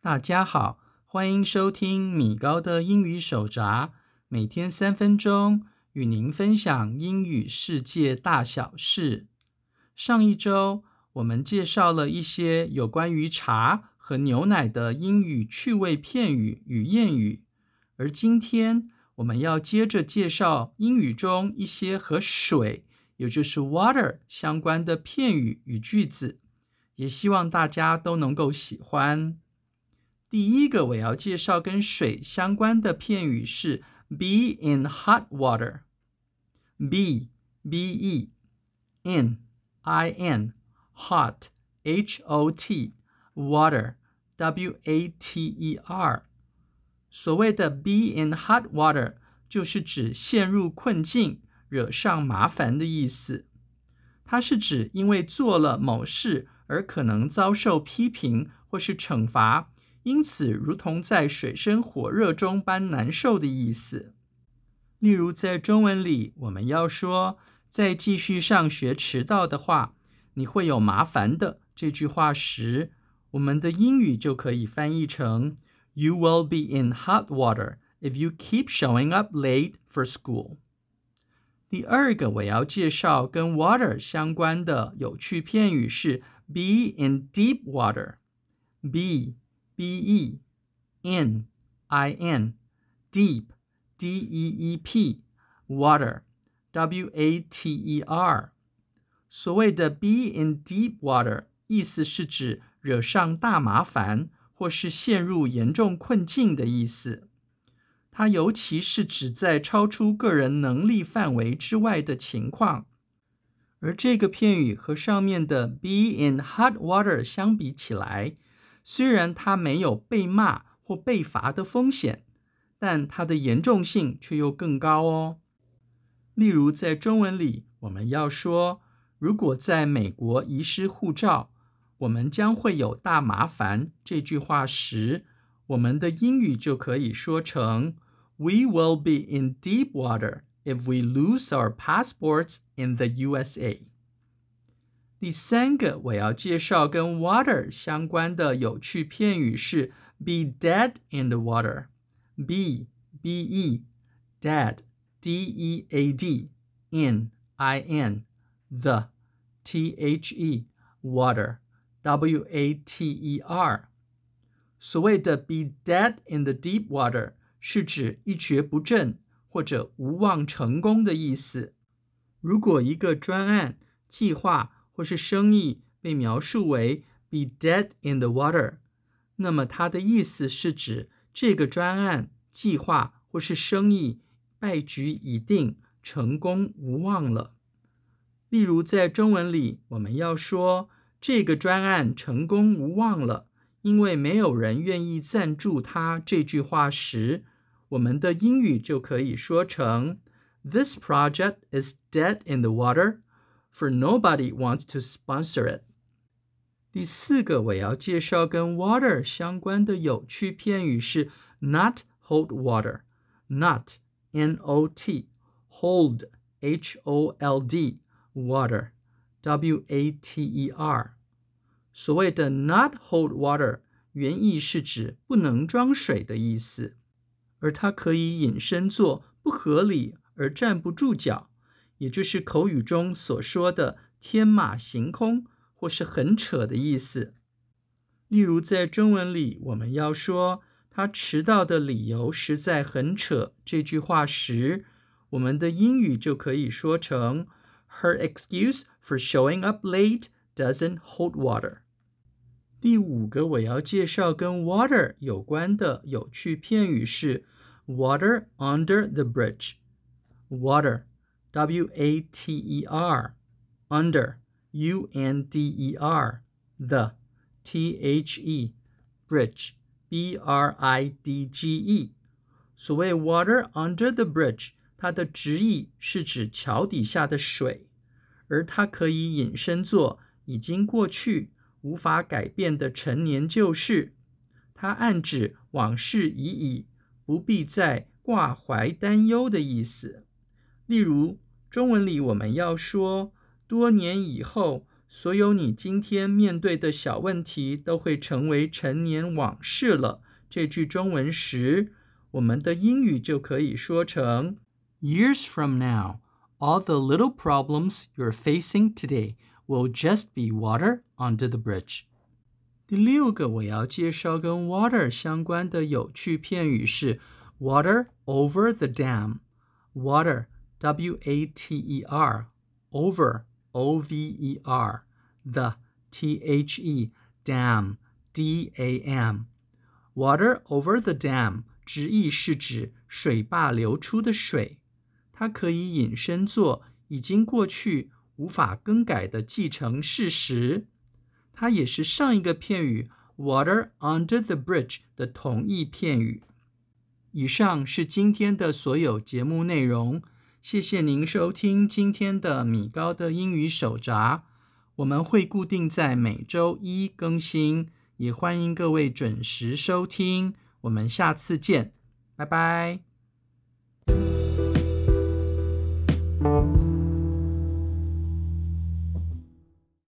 大家好，欢迎收听米高的英语手札，每天三分钟，与您分享英语世界大小事。上一周，我们介绍了一些有关于茶和牛奶的英语趣味片语与谚语，而今天我们要接着介绍英语中一些和水，也就是 water 相关的片语与句子，也希望大家都能够喜欢。第一个我要介绍跟水相关的片语是 be in hot water。be b e in i n hot h o t water w a t e r。所谓的 be in hot water 就是指陷入困境、 惹上麻烦的意思。它是指因为做了某事而可能遭受批评或是惩罚。因此，如同在水深火热中般难受的意思。例如，在中文里，我们要说“再继续上学迟到的话，你会有麻烦的”这句话时，我们的英语就可以翻译成 “You will be in hot water if you keep showing up late for school”。第二个我要介绍跟 water 相关的有趣片语是 “be in deep water。b B E n I N deep D E E P water W A T E R。所谓的 be in deep water，意思是指惹上大麻烦或是陷入严重困境的意思。它尤其是指在超出个人能力范围之外的情况。而这个片语和上面的 be in hot water 相比起来，虽然它没有被骂或被罚的风险，但它的严重性却又更高哦。例如，在中文里，我们要说，如果在美国遗失护照，我们将会有大麻烦。这句话时，我们的英语就可以说成 ：We will be in deep water if we lose our passports in the USA。第三个我要介绍跟 water 相关的有趣片语是 be dead in the water。be b e dead d e a d in i n the t h e water w a t e r。所谓的 be dead in the deep water 是指一蹶不振或者无望成功的意思。如果一个专案计划或是生意被描述为 be dead in the water，那么它的意思是指这个专案、计划或是生意败局已定，成功无望了。例如，在中文里，我们要说这个专案成功无望了，因为没有人愿意赞助它。这句话时，我们的英语就可以说成 This project is dead in the water. For nobody wants to sponsor it。第四个我要介绍跟 water 相关的有趣片语是 not hold water。not n o t hold h o l d water w a t e r。所谓的 not hold water 原意是指不能装水的意思， 而它可以引申作不合理而站不住脚。也就是口语中所说的天马行空或是很扯的意思。例如，在中文里，我们要说他迟到的理由实在很扯这句话时，我们的英语就可以说成 Her excuse for showing up late doesn't hold water。第五个我要介绍跟 water 有关的有趣片语是 water under the bridge。water。W A T E R under U N D E R the T H E bridge B R I D G E 所谓 water under the bridge，它的直译是指桥底下的水，而它可以引申作已经过去、无法改变的陈年旧事。它暗指往事已矣，不必再挂怀担忧的意思。例如，中文里我们要说，多年以后，所有你今天面对的小问题都会成为陈年往事了。这句中文时，我们的英语就可以说成：Years from now, all the little problems you're facing today will just be water under the bridge. 第六个我要介绍跟 water 相关的有趣片语是 water over the dam. Water, W-A-T-E-R, over. O V E R the T H E dam D A M water over the dam 直译是指水坝流出的水，它可以引申作已经过去 无法更改的既成事实。它也是上一个片语 water under the bridge 的同义片语。以上是今天的所有节目内容。谢谢您收听今天的米高的英语手札，我们会固定在每周一更新，也欢迎各位准时收听。我们下次见，拜拜。